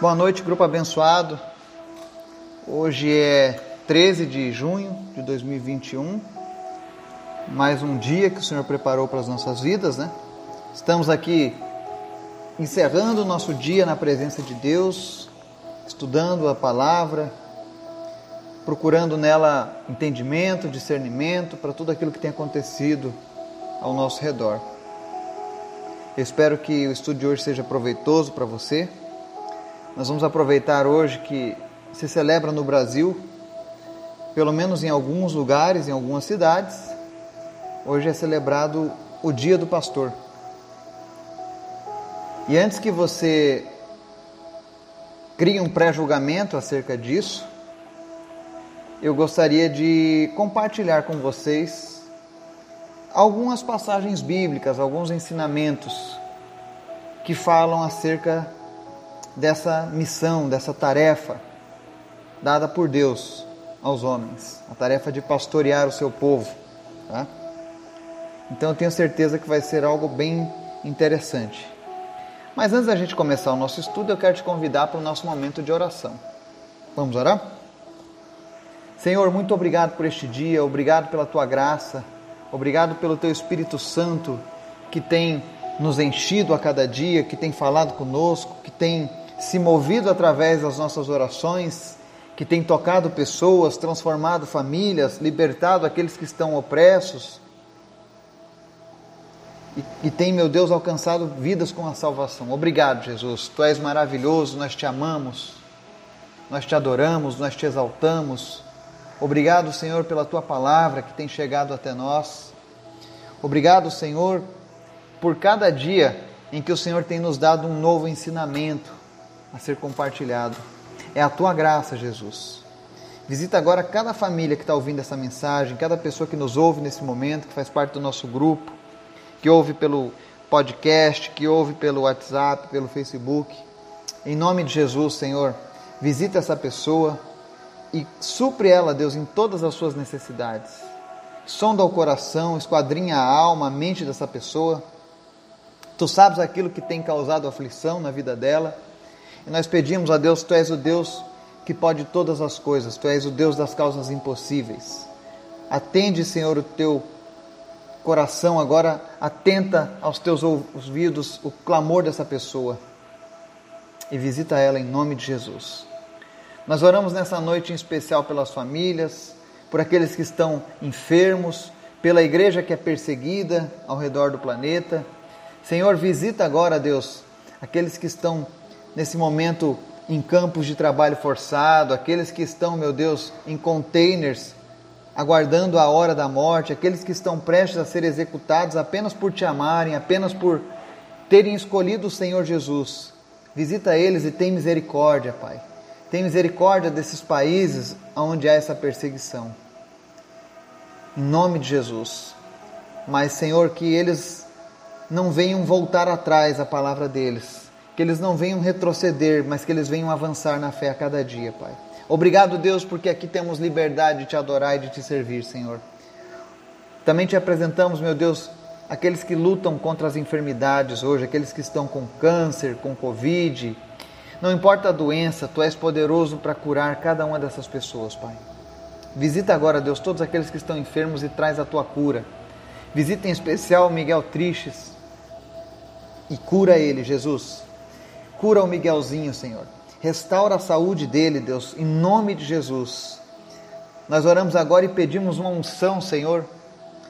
Boa noite, grupo abençoado. Hoje é 13 de junho de 2021. Mais um dia que o Senhor preparou para as nossas vidas, né? Estamos aqui encerrando o nosso dia na presença de Deus, estudando a palavra, procurando nela entendimento, discernimento para tudo aquilo que tem acontecido ao nosso redor. Eu espero que o estudo de hoje seja proveitoso para você. Nós vamos aproveitar hoje que se celebra no Brasil, pelo menos em alguns lugares, em algumas cidades, hoje é celebrado o Dia do Pastor. E antes que você crie um pré-julgamento acerca disso, eu gostaria de compartilhar com vocês algumas passagens bíblicas, alguns ensinamentos que falam acerca dessa missão, dessa tarefa dada por Deus aos homens, a tarefa de pastorear o seu povo. Tá? Então eu tenho certeza que vai ser algo bem interessante. Mas antes da gente começar o nosso estudo, eu quero te convidar para o nosso momento de oração. Vamos orar? Senhor, muito obrigado por este dia, obrigado pela tua graça, Obrigado pelo teu Espírito Santo que tem nos enchido a cada dia, que tem falado conosco, que tem se movido através das nossas orações, que tem tocado pessoas, transformado famílias, libertado aqueles que estão opressos. E, e tem, meu Deus, alcançado vidas com a salvação. Obrigado, Jesus. Tu és maravilhoso, nós te amamos, nós te adoramos, nós te exaltamos. Obrigado, Senhor, pela tua palavra que tem chegado até nós. Obrigado, Senhor, por cada dia em que o Senhor tem nos dado um novo ensinamento a ser compartilhado. É a tua graça, Jesus. Visita agora cada família que está ouvindo essa mensagem, cada pessoa que nos ouve nesse momento, que faz parte do nosso grupo, que ouve pelo podcast, que ouve pelo WhatsApp, pelo Facebook. Em nome de Jesus, Senhor, visita essa pessoa e supre ela, Deus, em todas as suas necessidades. Sonda o coração, esquadrinha a alma, a mente dessa pessoa. Tu sabes aquilo que tem causado aflição na vida dela. E nós pedimos a Deus, Tu és o Deus que pode todas as coisas, Tu és o Deus das causas impossíveis. Atende, Senhor, o teu coração agora, atenta aos teus ouvidos o clamor dessa pessoa e visita ela em nome de Jesus. Nós oramos nessa noite em especial pelas famílias, por aqueles que estão enfermos, pela igreja que é perseguida ao redor do planeta. Senhor, visita agora, Deus, aqueles que estão nesse momento em campos de trabalho forçado, aqueles que estão, meu Deus, em containers, aguardando a hora da morte, aqueles que estão prestes a ser executados apenas por te amarem, apenas por terem escolhido o Senhor Jesus. Visita eles e tem misericórdia, Pai. Tem misericórdia desses países onde há essa perseguição. Em nome de Jesus. Mas, Senhor, que eles não venham voltar atrás a palavra deles. Que eles não venham retroceder, mas que eles venham avançar na fé a cada dia, Pai. Obrigado, Deus, porque aqui temos liberdade de te adorar e de te servir, Senhor. Também te apresentamos, meu Deus, aqueles que lutam contra as enfermidades hoje, aqueles que estão com câncer, com Covid, não importa a doença, tu és poderoso para curar cada uma dessas pessoas, Pai. Visita agora, Deus, todos aqueles que estão enfermos e traz a tua cura. Visita em especial Miguel Tristes e cura ele, Jesus. Cura o Miguelzinho, Senhor. Restaura a saúde dele, Deus, em nome de Jesus. Nós oramos agora e pedimos uma unção, Senhor,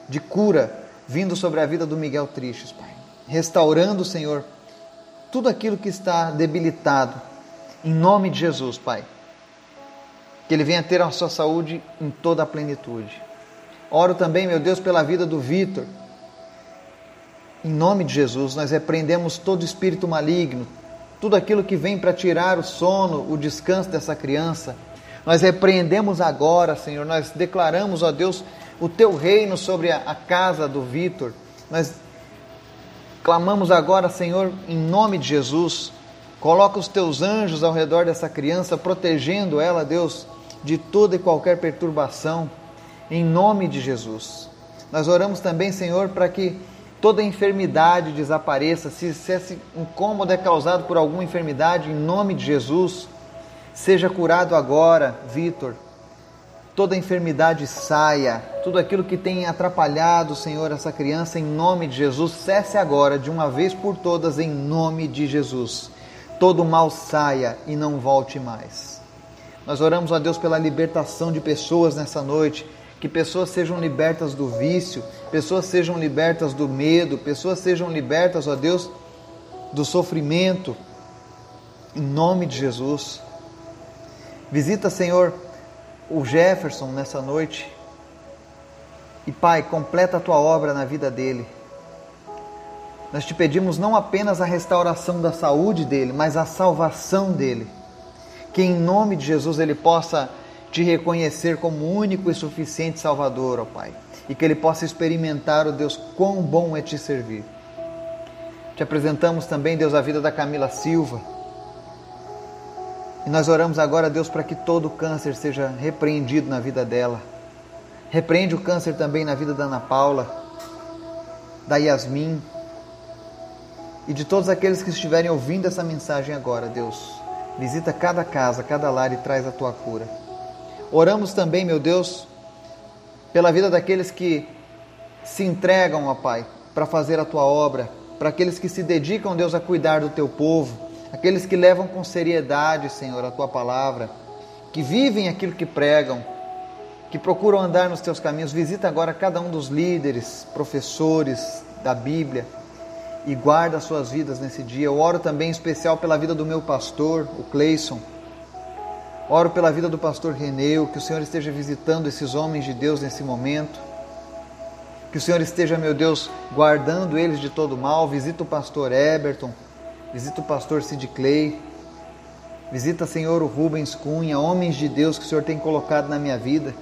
de cura vindo sobre a vida do Miguel Tristes, Pai. Restaurando, Senhor, tudo aquilo que está debilitado, em nome de Jesus, Pai. Que ele venha ter a sua saúde em toda a plenitude. Oro também, meu Deus, pela vida do Vitor. Em nome de Jesus, nós repreendemos todo espírito maligno, tudo aquilo que vem para tirar o sono, o descanso dessa criança. Nós repreendemos agora, Senhor, nós declaramos, ó Deus, o teu reino sobre a, casa do Vitor. Nós Clamamos agora, Senhor, em nome de Jesus, coloca os teus anjos ao redor dessa criança, protegendo ela, Deus, de toda e qualquer perturbação, em nome de Jesus. Nós oramos também, Senhor, para que toda enfermidade desapareça. Se, se esse incômodo é causado por alguma enfermidade, em nome de Jesus, seja curado agora, Vitor. Toda enfermidade saia, tudo aquilo que tem atrapalhado, Senhor, essa criança, em nome de Jesus, cesse agora, de uma vez por todas, em nome de Jesus. Todo mal saia e não volte mais. Nós oramos a Deus pela libertação de pessoas nessa noite, que pessoas sejam libertas do vício, pessoas sejam libertas do medo, pessoas sejam libertas, ó Deus, do sofrimento, em nome de Jesus. Visita, Senhor, o Jefferson nessa noite. E Pai, completa a tua obra na vida dele. Nós te pedimos não apenas a restauração da saúde dele, mas a salvação dele que em nome de Jesus ele possa te reconhecer como único e suficiente Salvador, ó Pai, e que ele possa experimentar, ó Deus, quão bom é te servir. Te apresentamos também, Deus, a vida da Camila Silva. E nós oramos agora, Deus, para que todo câncer seja repreendido na vida dela. Repreende o câncer também na vida da Ana Paula, da Yasmin e de todos aqueles que estiverem ouvindo essa mensagem agora, Deus. Visita cada casa, cada lar e traz a tua cura. Oramos também, meu Deus, pela vida daqueles que se entregam, ó Pai, para fazer a tua obra, para aqueles que se dedicam, Deus, a cuidar do teu povo, aqueles que levam com seriedade, Senhor, a tua palavra, que vivem aquilo que pregam, que procuram andar nos teus caminhos. Visita agora cada um dos líderes, professores da Bíblia e guarda as suas vidas nesse dia. Eu oro também em especial pela vida do meu pastor, o Cleison. Oro pela vida do pastor Reneu, que o Senhor esteja visitando esses homens de Deus nesse momento. Que o Senhor esteja, meu Deus, guardando eles de todo mal. Visita o pastor Eberton, visita o pastor Sid Clay. Visita, Senhor, o Rubens Cunha, homens de Deus que o Senhor tem colocado na minha vida.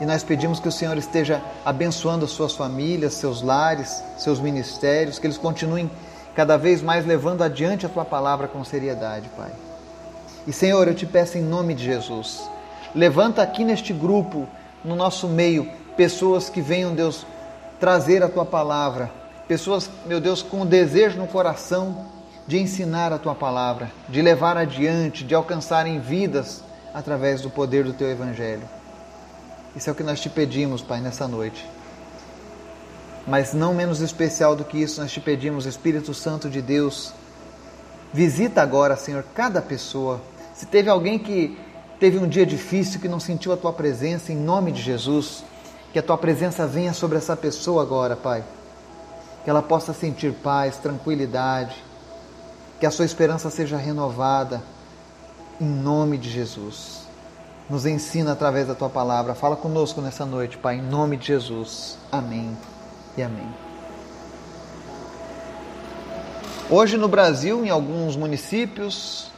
E nós pedimos que o Senhor esteja abençoando as suas famílias, seus lares, seus ministérios, que eles continuem cada vez mais levando adiante a tua palavra com seriedade, Pai. E Senhor, eu te peço em nome de Jesus, levanta aqui neste grupo, no nosso meio, pessoas que venham, Deus, trazer a tua palavra, pessoas, meu Deus, com o desejo no coração de ensinar a tua palavra, de levar adiante, de alcançarem vidas através do poder do teu evangelho. Isso é o que nós te pedimos, Pai, nessa noite. Mas não menos especial do que isso, nós te pedimos, Espírito Santo de Deus, visita agora, Senhor, cada pessoa. Se teve alguém que teve um dia difícil, que não sentiu a tua presença, em nome de Jesus, que a tua presença venha sobre essa pessoa agora, Pai. Que ela possa sentir paz, tranquilidade, que a sua esperança seja renovada, em nome de Jesus. Nos ensina através da tua palavra. Fala conosco nessa noite, Pai, em nome de Jesus. Amém e amém. Hoje no Brasil, em alguns municípios,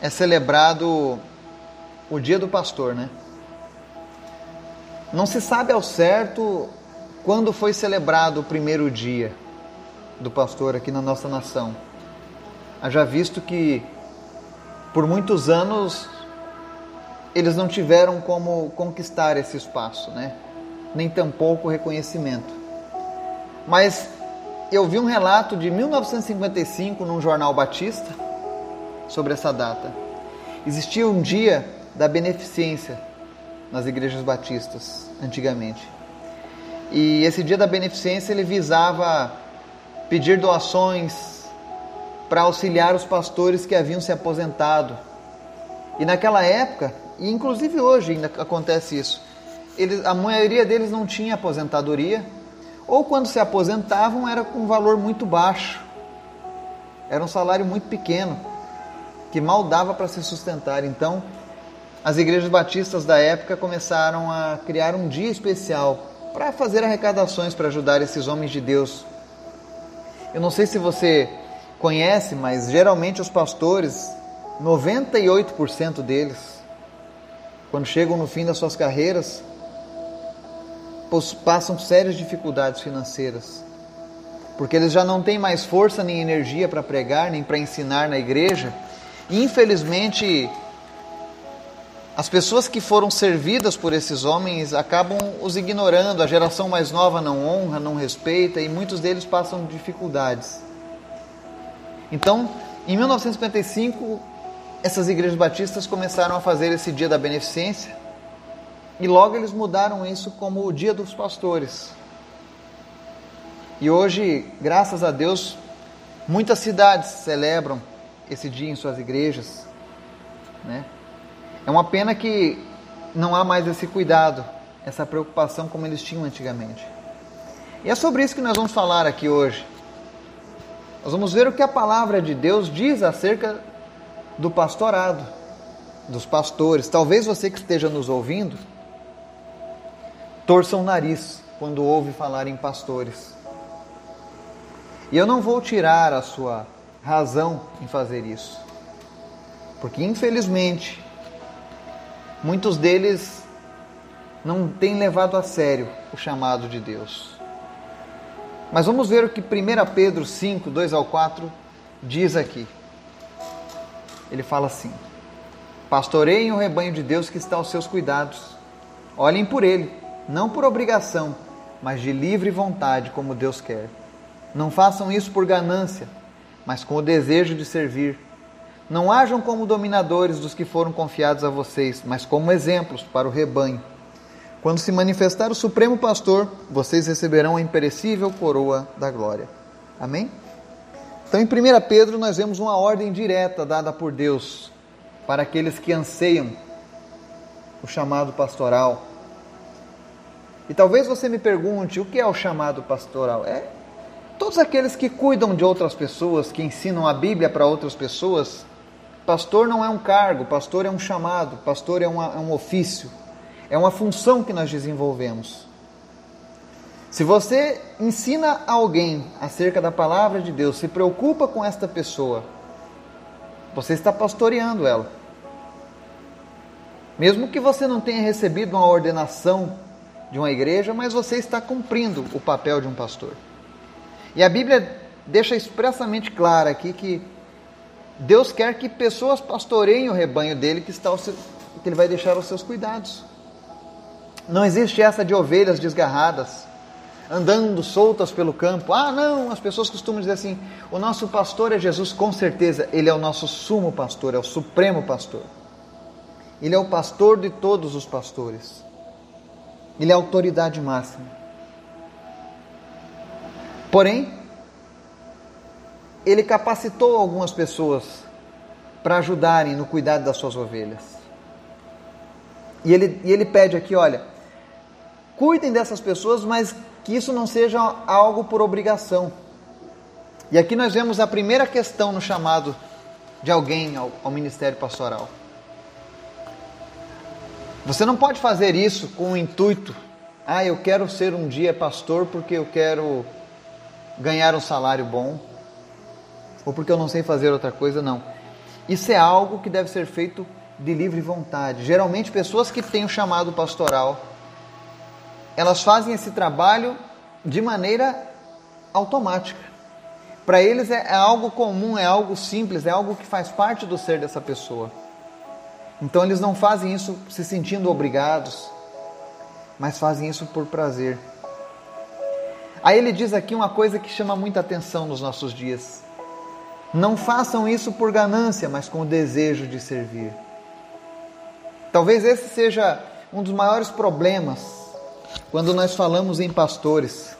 é celebrado o Dia do Pastor, né? Não se sabe ao certo quando foi celebrado o primeiro dia do pastor aqui na nossa nação. Haja visto que por muitos anos eles não tiveram como conquistar esse espaço, né? nem tampouco reconhecimento. Mas eu vi um relato de 1955 num jornal batista sobre essa data. Existia um dia da beneficência nas igrejas batistas, antigamente. E esse dia da beneficência ele visava pedir doações para auxiliar os pastores que haviam se aposentado. E naquela época, e inclusive hoje ainda acontece isso. Eles, a maioria deles não tinha aposentadoria, ou quando se aposentavam era com um valor muito baixo. Era um salário muito pequeno, que mal dava para se sustentar. Então, as igrejas batistas da época começaram a criar um dia especial para fazer arrecadações para ajudar esses homens de Deus. Eu não sei se você conhece, mas geralmente os pastores, 98% deles, quando chegam no fim das suas carreiras, passam sérias dificuldades financeiras, porque eles já não têm mais força nem energia para pregar, nem para ensinar na igreja, e infelizmente as pessoas que foram servidas por esses homens acabam os ignorando, a geração mais nova não honra, não respeita e muitos deles passam dificuldades. Então, em 1955, essas igrejas batistas começaram a fazer esse dia da beneficência e logo eles mudaram isso como o dia dos pastores. E hoje, graças a Deus, muitas cidades celebram esse dia em suas igrejas, né? É uma pena que não há mais esse cuidado, essa preocupação como eles tinham antigamente. E é sobre isso que nós vamos falar aqui hoje. Nós vamos ver o que a palavra de Deus diz acerca do pastorado, dos pastores. Talvez você que esteja nos ouvindo torça o nariz quando ouve falar em pastores. E eu não vou tirar a sua razão em fazer isso. Porque infelizmente muitos deles não têm levado a sério o chamado de Deus. Mas vamos ver o que 1 Pedro 5, 2 ao 4 diz aqui. Ele fala assim: Pastoreiem o rebanho de Deus que está aos seus cuidados. Olhem por ele, não por obrigação, mas de livre vontade, como Deus quer. Não façam isso por ganância, mas com o desejo de servir não hajam como dominadores dos que foram confiados a vocês, mas como exemplos para o rebanho. Quando se manifestar o Supremo Pastor, vocês receberão a imperecível coroa da glória. Amém? Então, em 1 Pedro, nós vemos uma ordem direta dada por Deus para aqueles que anseiam o chamado pastoral. E talvez você me pergunte: o que é o chamado pastoral? É todos aqueles que cuidam de outras pessoas, que ensinam a Bíblia para outras pessoas, Pastor não é um cargo, pastor é um chamado, pastor é, uma, é um ofício, é uma função que nós desenvolvemos. Se você ensina alguém acerca da palavra de Deus, se preocupa com esta pessoa, você está pastoreando ela. Mesmo que você não tenha recebido uma ordenação de uma igreja, mas você está cumprindo o papel de um pastor. E a Bíblia deixa expressamente claro aqui que Deus quer que pessoas pastoreiem o rebanho dele que, está seu, que ele vai deixar aos seus cuidados. Não existe essa de ovelhas desgarradas, andando soltas pelo campo. Ah, não, as pessoas costumam dizer assim: o nosso pastor é Jesus, com certeza, ele é o nosso sumo pastor, é o supremo pastor. Ele é o pastor de todos os pastores. Ele é a autoridade máxima. Porém, ele capacitou algumas pessoas para ajudarem no cuidado das suas ovelhas. E ele, e ele pede aqui: olha, cuidem dessas pessoas, mas que isso não seja algo por obrigação. E aqui nós vemos a primeira questão no chamado de alguém ao, ao ministério pastoral. Você não pode fazer isso com o intuito, ah, eu quero ser um dia pastor porque eu quero ganhar um salário bom ou porque eu não sei fazer outra coisa, não. Isso é algo que deve ser feito de livre vontade. Geralmente, pessoas que têm o chamado pastoral, elas fazem esse trabalho de maneira automática. Para eles é, é algo comum, é algo simples, é algo que faz parte do ser dessa pessoa. Então, eles não fazem isso se sentindo obrigados, mas fazem isso por prazer. Aí ele diz aqui uma coisa que chama muita atenção nos nossos dias. Não façam isso por ganância, mas com o desejo de servir. Talvez esse seja um dos maiores problemas quando nós falamos em pastores.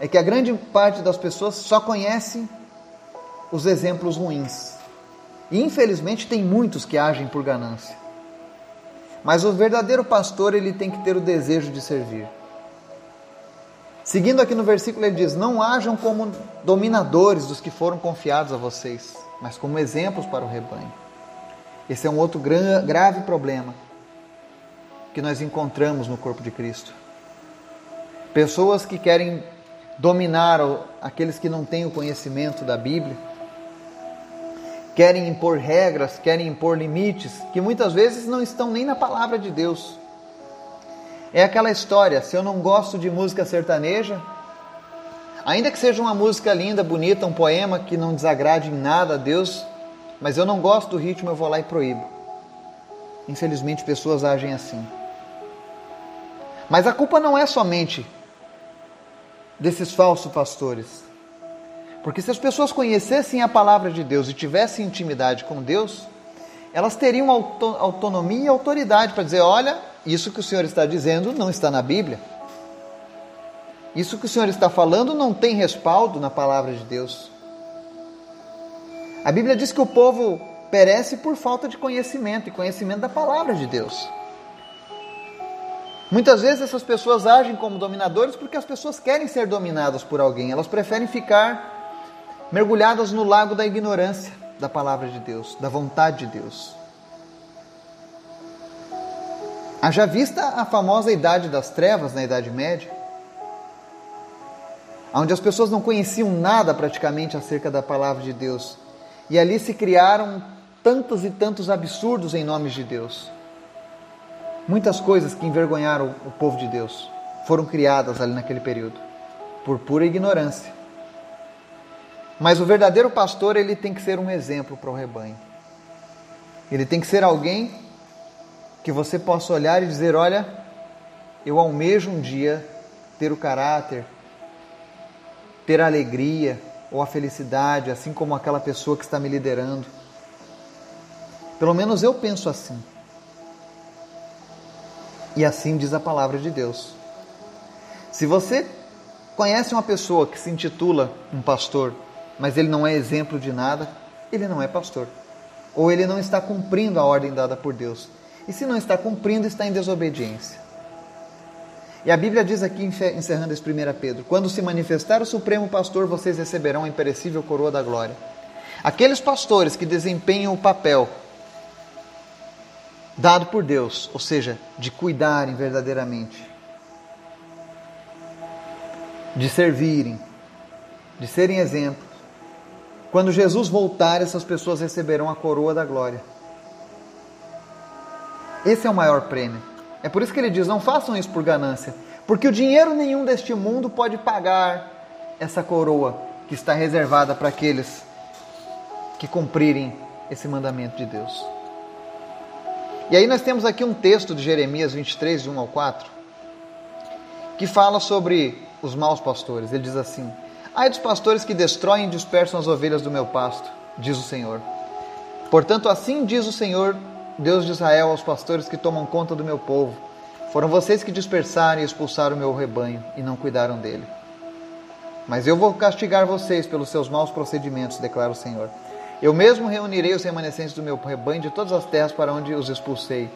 É que a grande parte das pessoas só conhecem os exemplos ruins. E infelizmente tem muitos que agem por ganância. Mas o verdadeiro pastor, ele tem que ter o desejo de servir. Seguindo aqui no versículo, ele diz: Não hajam como dominadores dos que foram confiados a vocês, mas como exemplos para o rebanho. Esse é um outro grave problema que nós encontramos no corpo de Cristo. Pessoas que querem dominar aqueles que não têm o conhecimento da Bíblia, querem impor regras, querem impor limites, que muitas vezes não estão nem na palavra de Deus. É aquela história, se eu não gosto de música sertaneja, ainda que seja uma música linda, bonita, um poema que não desagrade em nada a Deus, mas eu não gosto do ritmo, eu vou lá e proíbo. Infelizmente, pessoas agem assim. Mas a culpa não é somente desses falsos pastores. Porque se as pessoas conhecessem a palavra de Deus e tivessem intimidade com Deus, elas teriam autonomia e autoridade para dizer: olha, isso que o Senhor está dizendo não está na Bíblia. Isso que o Senhor está falando não tem respaldo na palavra de Deus. A Bíblia diz que o povo perece por falta de conhecimento e conhecimento da palavra de Deus. Muitas vezes essas pessoas agem como dominadores porque as pessoas querem ser dominadas por alguém, elas preferem ficar mergulhadas no lago da ignorância da palavra de Deus, da vontade de Deus. Haja vista a famosa Idade das Trevas, na Idade Média, onde as pessoas não conheciam nada praticamente acerca da palavra de Deus, e ali se criaram tantos e tantos absurdos em nome de Deus. Muitas coisas que envergonharam o povo de Deus foram criadas ali naquele período, por pura ignorância. Mas o verdadeiro pastor, ele tem que ser um exemplo para o rebanho. Ele tem que ser alguém que você possa olhar e dizer: Olha, eu almejo um dia ter o caráter, ter a alegria ou a felicidade, assim como aquela pessoa que está me liderando. Pelo menos eu penso assim. E assim diz a palavra de Deus. Se você conhece uma pessoa que se intitula um pastor, mas ele não é exemplo de nada, ele não é pastor. Ou ele não está cumprindo a ordem dada por Deus. E se não está cumprindo, está em desobediência. E a Bíblia diz aqui, encerrando esse 1 Pedro: Quando se manifestar o Supremo Pastor, vocês receberão a imperecível coroa da glória. Aqueles pastores que desempenham o papel dado por Deus, ou seja, de cuidarem verdadeiramente, de servirem, de serem exemplos, quando Jesus voltar, essas pessoas receberão a coroa da glória. Esse é o maior prêmio. É por isso que ele diz: não façam isso por ganância, porque o dinheiro nenhum deste mundo pode pagar essa coroa que está reservada para aqueles que cumprirem esse mandamento de Deus. E aí nós temos aqui um texto de Jeremias 23, de 1 ao 4, que fala sobre os maus pastores. Ele diz assim: Ai dos pastores que destroem e dispersam as ovelhas do meu pasto, diz o Senhor. Portanto, assim diz o Senhor, Deus de Israel, aos pastores que tomam conta do meu povo: Foram vocês que dispersaram e expulsaram o meu rebanho e não cuidaram dele. Mas eu vou castigar vocês pelos seus maus procedimentos, declara o Senhor. Eu mesmo reunirei os remanescentes do meu rebanho de todas as terras para onde os expulsei,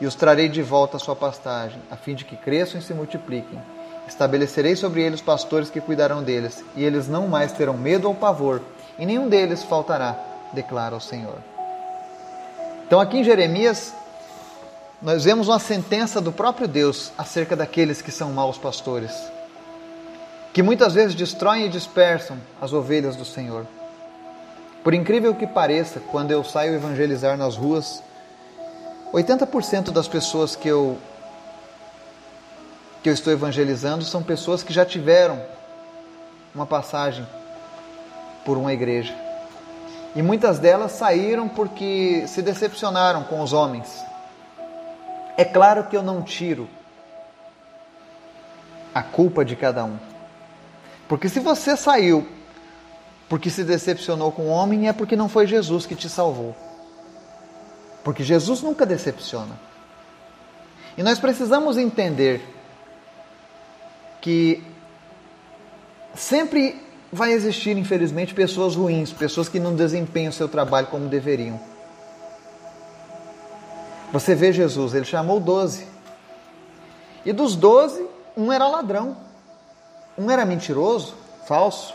e os trarei de volta à sua pastagem, a fim de que cresçam e se multipliquem Estabelecerei sobre eles pastores que cuidarão deles, e eles não mais terão medo ou pavor, e nenhum deles faltará, declara o Senhor. Então, aqui em Jeremias, nós vemos uma sentença do próprio Deus acerca daqueles que são maus pastores, que muitas vezes destroem e dispersam as ovelhas do Senhor. Por incrível que pareça, quando eu saio evangelizar nas ruas, 80% das pessoas que eu que eu estou evangelizando são pessoas que já tiveram uma passagem por uma igreja. E muitas delas saíram porque se decepcionaram com os homens. É claro que eu não tiro a culpa de cada um. Porque se você saiu porque se decepcionou com o homem, é porque não foi Jesus que te salvou. Porque Jesus nunca decepciona. E nós precisamos entender que sempre vai existir, infelizmente, pessoas ruins, pessoas que não desempenham o seu trabalho como deveriam. Você vê Jesus, ele chamou doze. E dos doze, um era ladrão. Um era mentiroso, falso,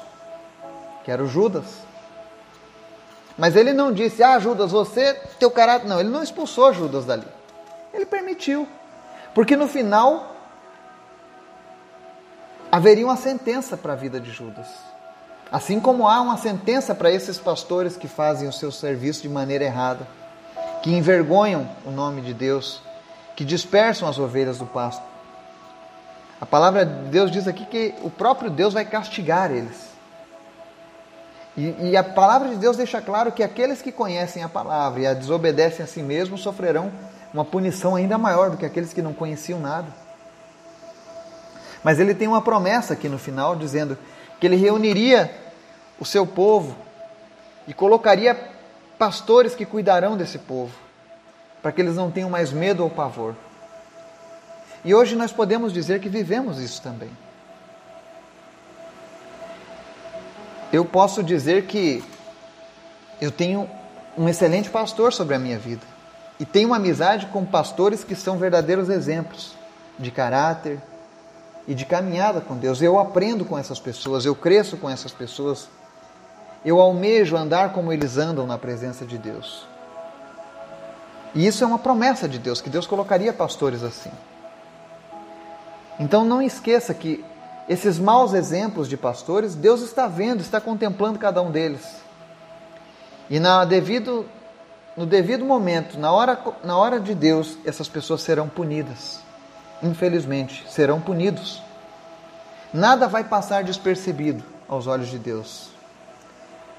que era o Judas. Mas ele não disse, ah, Judas, você, teu caráter. Não, ele não expulsou Judas dali. Ele permitiu. Porque no final, haveria uma sentença para a vida de Judas. Assim como há uma sentença para esses pastores que fazem o seu serviço de maneira errada, que envergonham o nome de Deus, que dispersam as ovelhas do pasto. A palavra de Deus diz aqui que o próprio Deus vai castigar eles. E, e, a palavra de Deus deixa claro que aqueles que conhecem a palavra e a desobedecem a si mesmos sofrerão uma punição ainda maior do que aqueles que não conheciam nada. Mas ele tem uma promessa aqui no final, dizendo que ele reuniria o seu povo e colocaria pastores que cuidarão desse povo, para que eles não tenham mais medo ou pavor. E hoje nós podemos dizer que vivemos isso também. Eu posso dizer que eu tenho um excelente pastor sobre a minha vida. E tenho uma amizade com pastores que são verdadeiros exemplos de caráter e de caminhada com Deus. Eu aprendo com essas pessoas, eu cresço com essas pessoas. Eu almejo andar como eles andam na presença de Deus. E isso é uma promessa de Deus, que Deus colocaria pastores assim. Então não esqueça que esses maus exemplos de pastores, Deus está vendo, está contemplando cada um deles. E na devido, no devido momento, na hora, na hora de Deus, essas pessoas serão punidas. Infelizmente, serão punidos. Nada vai passar despercebido aos olhos de Deus.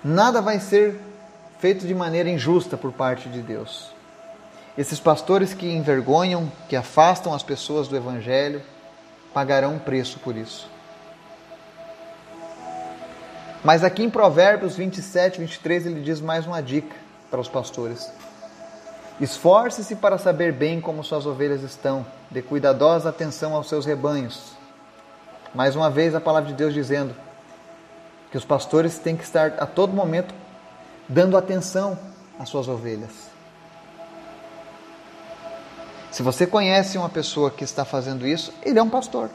Nada vai ser feito de maneira injusta por parte de Deus. Esses pastores que envergonham, que afastam as pessoas do Evangelho, pagarão um preço por isso. Mas aqui em Provérbios 27, 23, ele diz mais uma dica para os pastores. Esforce-se para saber bem como suas ovelhas estão, dê cuidadosa atenção aos seus rebanhos. Mais uma vez a palavra de Deus dizendo que os pastores têm que estar a todo momento dando atenção às suas ovelhas. Se você conhece uma pessoa que está fazendo isso, ele é um pastor.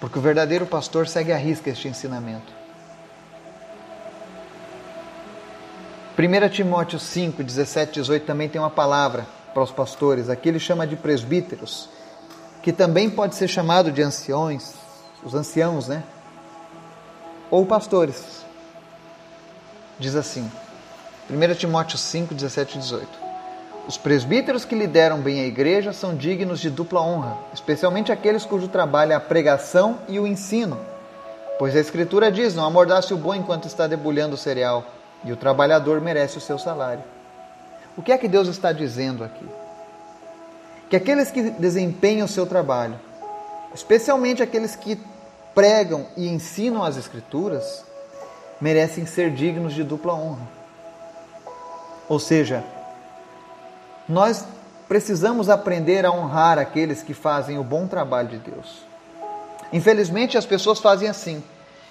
Porque o verdadeiro pastor segue à risca este ensinamento. 1 Timóteo 5, 17 18 também tem uma palavra para os pastores. Aqui ele chama de presbíteros, que também pode ser chamado de anciões, os anciãos, né? Ou pastores. Diz assim, 1 Timóteo 5, 17 e 18. Os presbíteros que lideram bem a igreja são dignos de dupla honra, especialmente aqueles cujo trabalho é a pregação e o ensino. Pois a Escritura diz: Não amordace o boi enquanto está debulhando o cereal, e o trabalhador merece o seu salário. O que é que Deus está dizendo aqui? Que aqueles que desempenham o seu trabalho, especialmente aqueles que pregam e ensinam as Escrituras, merecem ser dignos de dupla honra. Ou seja, nós precisamos aprender a honrar aqueles que fazem o bom trabalho de Deus. Infelizmente, as pessoas fazem assim.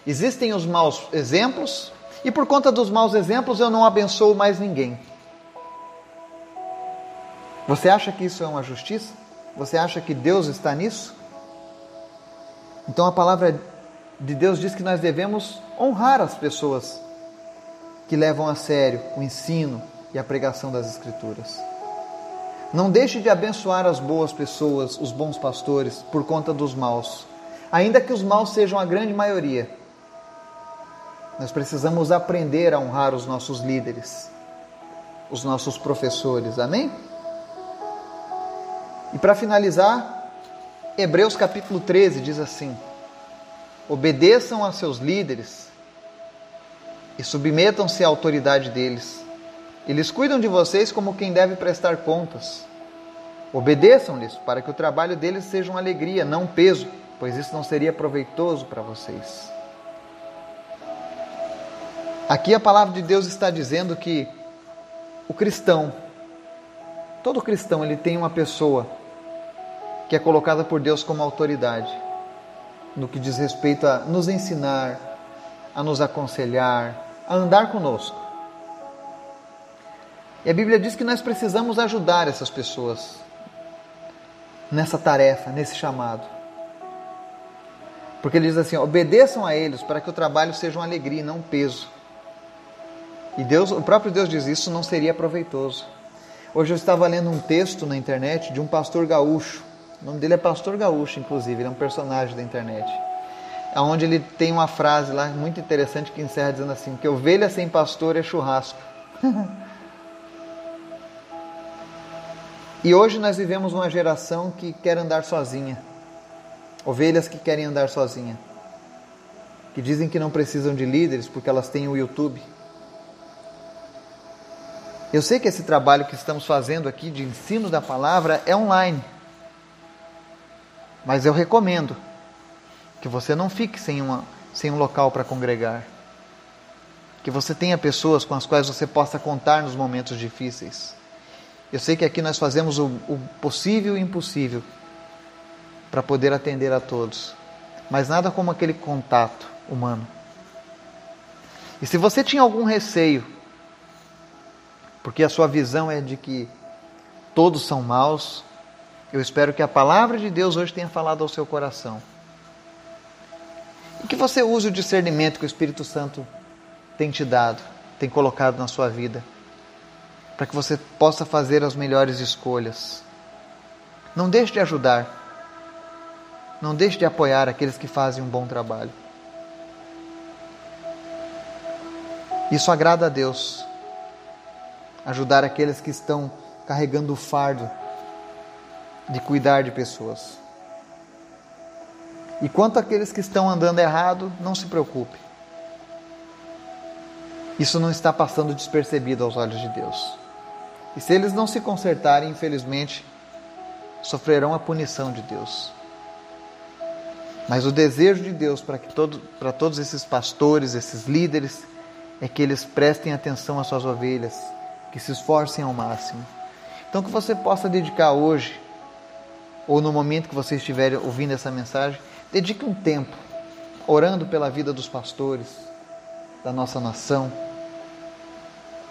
Existem os maus exemplos, e por conta dos maus exemplos eu não abençoo mais ninguém. Você acha que isso é uma justiça? Você acha que Deus está nisso? Então a palavra de Deus diz que nós devemos honrar as pessoas que levam a sério o ensino e a pregação das Escrituras. Não deixe de abençoar as boas pessoas, os bons pastores, por conta dos maus. Ainda que os maus sejam a grande maioria, nós precisamos aprender a honrar os nossos líderes, os nossos professores. Amém? E para finalizar, Hebreus capítulo 13 diz assim: Obedeçam a seus líderes e submetam-se à autoridade deles eles cuidam de vocês como quem deve prestar contas. Obedeçam-lhes para que o trabalho deles seja uma alegria, não um peso, pois isso não seria proveitoso para vocês. Aqui a palavra de Deus está dizendo que o cristão, todo cristão, ele tem uma pessoa que é colocada por Deus como autoridade no que diz respeito a nos ensinar, a nos aconselhar, a andar conosco. E a Bíblia diz que nós precisamos ajudar essas pessoas nessa tarefa, nesse chamado. Porque ele diz assim: obedeçam a eles para que o trabalho seja uma alegria, não um peso. E Deus, o próprio Deus diz: isso não seria proveitoso. Hoje eu estava lendo um texto na internet de um pastor gaúcho. O nome dele é Pastor Gaúcho, inclusive, ele é um personagem da internet. Onde ele tem uma frase lá muito interessante que encerra dizendo assim: que ovelha sem pastor é churrasco. E hoje nós vivemos uma geração que quer andar sozinha. Ovelhas que querem andar sozinha. Que dizem que não precisam de líderes porque elas têm o YouTube. Eu sei que esse trabalho que estamos fazendo aqui de ensino da palavra é online. Mas eu recomendo que você não fique sem, uma, sem um local para congregar. Que você tenha pessoas com as quais você possa contar nos momentos difíceis. Eu sei que aqui nós fazemos o, o possível e o impossível para poder atender a todos, mas nada como aquele contato humano. E se você tinha algum receio, porque a sua visão é de que todos são maus, eu espero que a palavra de Deus hoje tenha falado ao seu coração. E que você use o discernimento que o Espírito Santo tem te dado, tem colocado na sua vida, para que você possa fazer as melhores escolhas. Não deixe de ajudar, não deixe de apoiar aqueles que fazem um bom trabalho. Isso agrada a Deus. Ajudar aqueles que estão carregando o fardo de cuidar de pessoas. E quanto àqueles que estão andando errado, não se preocupe. Isso não está passando despercebido aos olhos de Deus. E se eles não se consertarem, infelizmente, sofrerão a punição de Deus. Mas o desejo de Deus para que todo, para todos esses pastores, esses líderes, é que eles prestem atenção às suas ovelhas, que se esforcem ao máximo. Então que você possa dedicar hoje ou no momento que você estiver ouvindo essa mensagem, dedique um tempo orando pela vida dos pastores da nossa nação,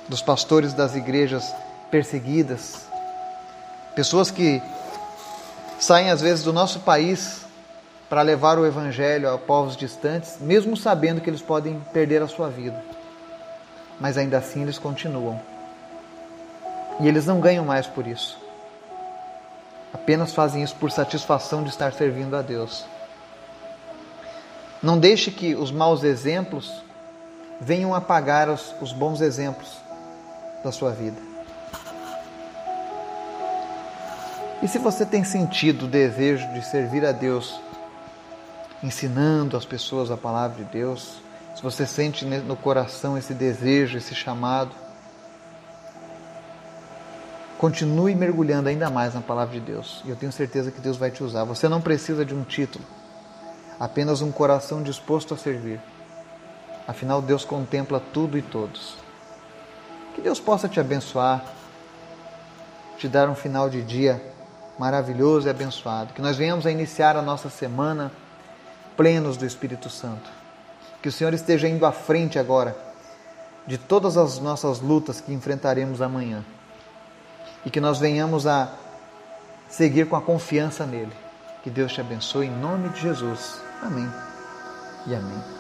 dos pastores das igrejas perseguidas, pessoas que saem às vezes do nosso país para levar o evangelho a povos distantes, mesmo sabendo que eles podem perder a sua vida. Mas ainda assim eles continuam. E eles não ganham mais por isso apenas fazem isso por satisfação de estar servindo a Deus. Não deixe que os maus exemplos venham apagar os, os bons exemplos da sua vida. E se você tem sentido o desejo de servir a Deus, ensinando as pessoas a palavra de Deus, se você sente no coração esse desejo, esse chamado, Continue mergulhando ainda mais na palavra de Deus. E eu tenho certeza que Deus vai te usar. Você não precisa de um título, apenas um coração disposto a servir. Afinal, Deus contempla tudo e todos. Que Deus possa te abençoar, te dar um final de dia maravilhoso e abençoado. Que nós venhamos a iniciar a nossa semana plenos do Espírito Santo. Que o Senhor esteja indo à frente agora de todas as nossas lutas que enfrentaremos amanhã e que nós venhamos a seguir com a confiança nele. Que Deus te abençoe em nome de Jesus. Amém e amém.